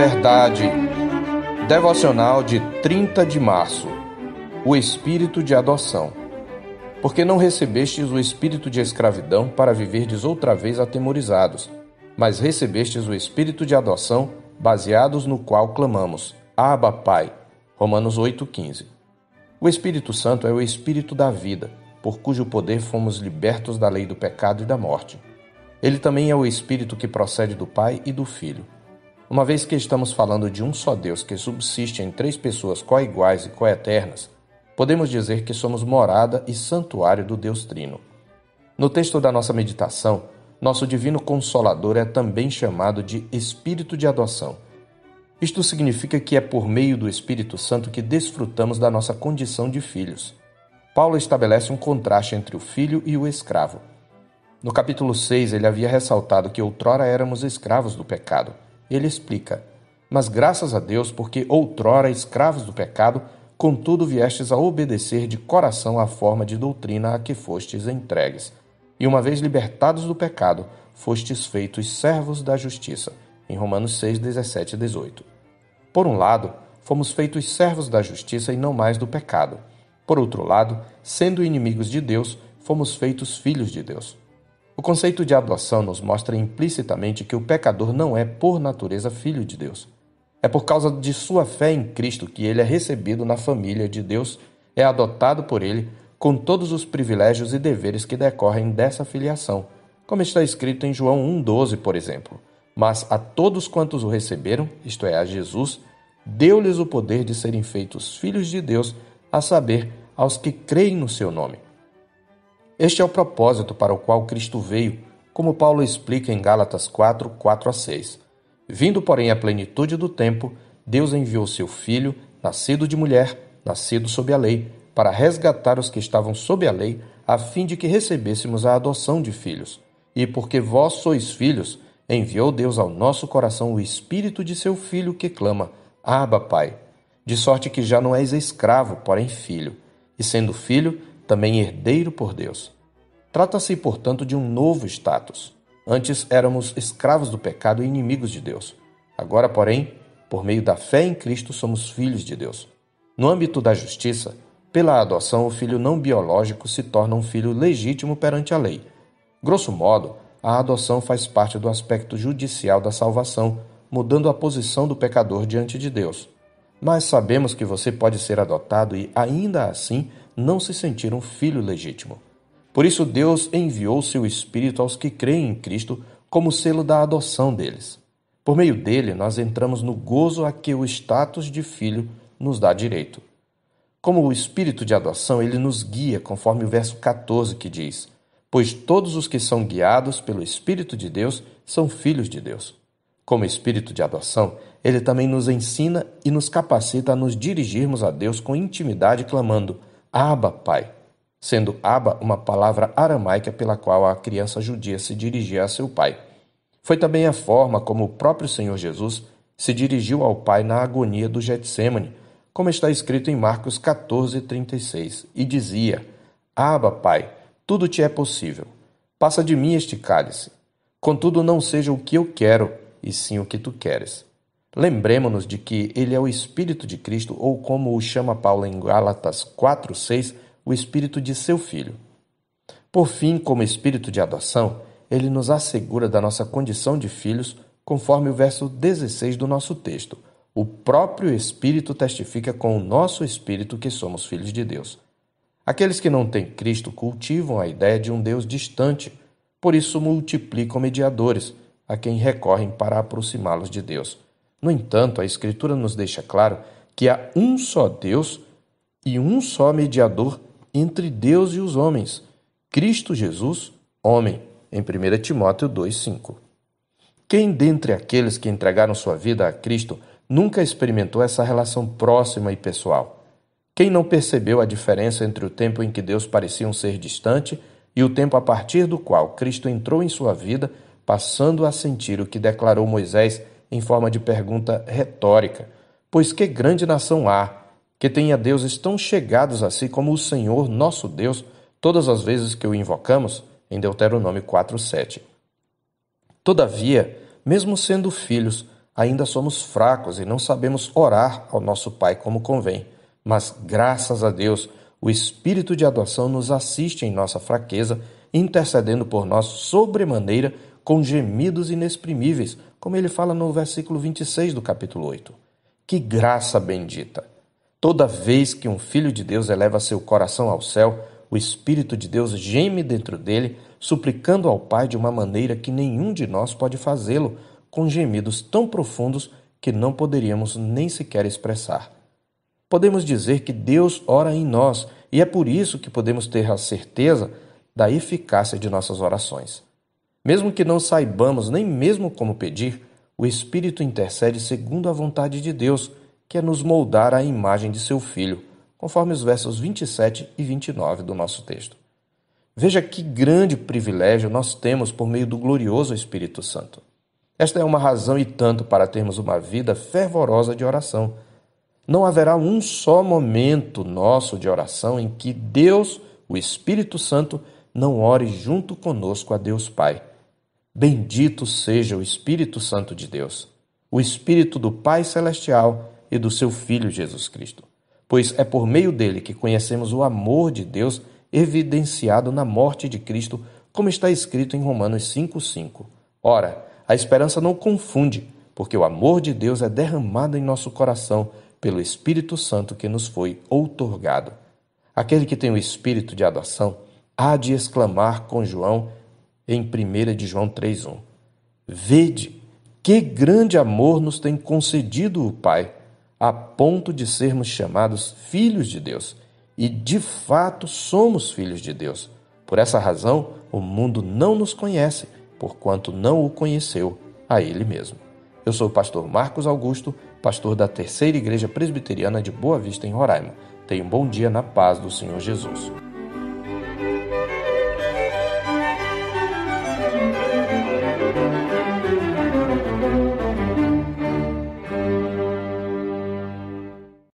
Verdade. Devocional de 30 de março. O espírito de adoção. Porque não recebestes o espírito de escravidão para viverdes outra vez atemorizados, mas recebestes o espírito de adoção, baseados no qual clamamos: Abba, Pai. Romanos 8:15. O Espírito Santo é o espírito da vida, por cujo poder fomos libertos da lei do pecado e da morte. Ele também é o espírito que procede do Pai e do Filho. Uma vez que estamos falando de um só Deus que subsiste em três pessoas coiguais e coeternas, podemos dizer que somos morada e santuário do Deus Trino. No texto da nossa meditação, nosso Divino Consolador é também chamado de Espírito de Adoção. Isto significa que é por meio do Espírito Santo que desfrutamos da nossa condição de filhos. Paulo estabelece um contraste entre o filho e o escravo. No capítulo 6, ele havia ressaltado que outrora éramos escravos do pecado ele explica: Mas graças a Deus, porque outrora escravos do pecado, contudo viestes a obedecer de coração à forma de doutrina a que fostes entregues. E uma vez libertados do pecado, fostes feitos servos da justiça. Em Romanos 6, 17 e 18. Por um lado, fomos feitos servos da justiça e não mais do pecado. Por outro lado, sendo inimigos de Deus, fomos feitos filhos de Deus. O conceito de adoção nos mostra implicitamente que o pecador não é, por natureza, filho de Deus. É por causa de sua fé em Cristo que ele é recebido na família de Deus, é adotado por ele, com todos os privilégios e deveres que decorrem dessa filiação, como está escrito em João 1,12, por exemplo. Mas a todos quantos o receberam, isto é, a Jesus, deu-lhes o poder de serem feitos filhos de Deus, a saber, aos que creem no seu nome este é o propósito para o qual Cristo veio, como Paulo explica em Gálatas 4, 4 a 6. Vindo, porém, à plenitude do tempo, Deus enviou seu Filho, nascido de mulher, nascido sob a lei, para resgatar os que estavam sob a lei, a fim de que recebêssemos a adoção de filhos. E porque vós sois filhos, enviou Deus ao nosso coração o Espírito de seu Filho que clama: Abba, Pai. De sorte que já não és escravo, porém filho. E sendo filho, também herdeiro por Deus. Trata-se, portanto, de um novo status. Antes éramos escravos do pecado e inimigos de Deus. Agora, porém, por meio da fé em Cristo, somos filhos de Deus. No âmbito da justiça, pela adoção, o filho não biológico se torna um filho legítimo perante a lei. Grosso modo, a adoção faz parte do aspecto judicial da salvação, mudando a posição do pecador diante de Deus. Mas sabemos que você pode ser adotado e, ainda assim, não se sentir um filho legítimo. Por isso, Deus enviou seu Espírito aos que creem em Cristo como selo da adoção deles. Por meio dele, nós entramos no gozo a que o status de filho nos dá direito. Como o Espírito de adoção, ele nos guia, conforme o verso 14 que diz: Pois todos os que são guiados pelo Espírito de Deus são filhos de Deus. Como Espírito de adoção, ele também nos ensina e nos capacita a nos dirigirmos a Deus com intimidade, clamando: Abba, Pai, sendo Abba uma palavra aramaica pela qual a criança judia se dirigia a seu pai. Foi também a forma como o próprio Senhor Jesus se dirigiu ao Pai na agonia do Getsemane, como está escrito em Marcos 14, 36, e dizia: Abba, Pai, tudo te é possível. Passa de mim este cálice. Contudo, não seja o que eu quero, e sim o que tu queres. Lembremos-nos de que ele é o Espírito de Cristo, ou como o chama Paulo em Gálatas 4:6, o Espírito de seu Filho. Por fim, como Espírito de adoção, ele nos assegura da nossa condição de filhos, conforme o verso 16 do nosso texto. O próprio Espírito testifica com o nosso espírito que somos filhos de Deus. Aqueles que não têm Cristo cultivam a ideia de um Deus distante, por isso multiplicam mediadores, a quem recorrem para aproximá-los de Deus. No entanto, a Escritura nos deixa claro que há um só Deus e um só mediador entre Deus e os homens, Cristo Jesus, homem, em 1 Timóteo 2,5. Quem dentre aqueles que entregaram sua vida a Cristo nunca experimentou essa relação próxima e pessoal? Quem não percebeu a diferença entre o tempo em que Deus parecia um ser distante e o tempo a partir do qual Cristo entrou em sua vida, passando a sentir o que declarou Moisés em forma de pergunta retórica: Pois que grande nação há que tenha deuses tão chegados a si como o Senhor nosso Deus, todas as vezes que o invocamos? Em Deuteronômio 4:7. Todavia, mesmo sendo filhos, ainda somos fracos e não sabemos orar ao nosso Pai como convém. Mas, graças a Deus, o Espírito de adoção nos assiste em nossa fraqueza, intercedendo por nós sobremaneira com gemidos inexprimíveis, como ele fala no versículo 26 do capítulo 8. Que graça bendita! Toda vez que um filho de Deus eleva seu coração ao céu, o Espírito de Deus geme dentro dele, suplicando ao Pai de uma maneira que nenhum de nós pode fazê-lo, com gemidos tão profundos que não poderíamos nem sequer expressar. Podemos dizer que Deus ora em nós e é por isso que podemos ter a certeza da eficácia de nossas orações. Mesmo que não saibamos nem mesmo como pedir, o Espírito intercede segundo a vontade de Deus, que é nos moldar à imagem de seu Filho, conforme os versos 27 e 29 do nosso texto. Veja que grande privilégio nós temos por meio do glorioso Espírito Santo. Esta é uma razão e tanto para termos uma vida fervorosa de oração. Não haverá um só momento nosso de oração em que Deus, o Espírito Santo, não ore junto conosco a Deus Pai. Bendito seja o Espírito Santo de Deus, o Espírito do Pai Celestial e do seu Filho Jesus Cristo, pois é por meio dele que conhecemos o amor de Deus evidenciado na morte de Cristo, como está escrito em Romanos 5,5. Ora, a esperança não confunde, porque o amor de Deus é derramado em nosso coração pelo Espírito Santo que nos foi outorgado. Aquele que tem o espírito de adoção há de exclamar com João em 1 de João 3:1. Vede que grande amor nos tem concedido o Pai, a ponto de sermos chamados filhos de Deus. E de fato somos filhos de Deus. Por essa razão, o mundo não nos conhece porquanto não o conheceu a ele mesmo. Eu sou o pastor Marcos Augusto, pastor da Terceira Igreja Presbiteriana de Boa Vista, em Roraima. Tenha um bom dia na paz do Senhor Jesus.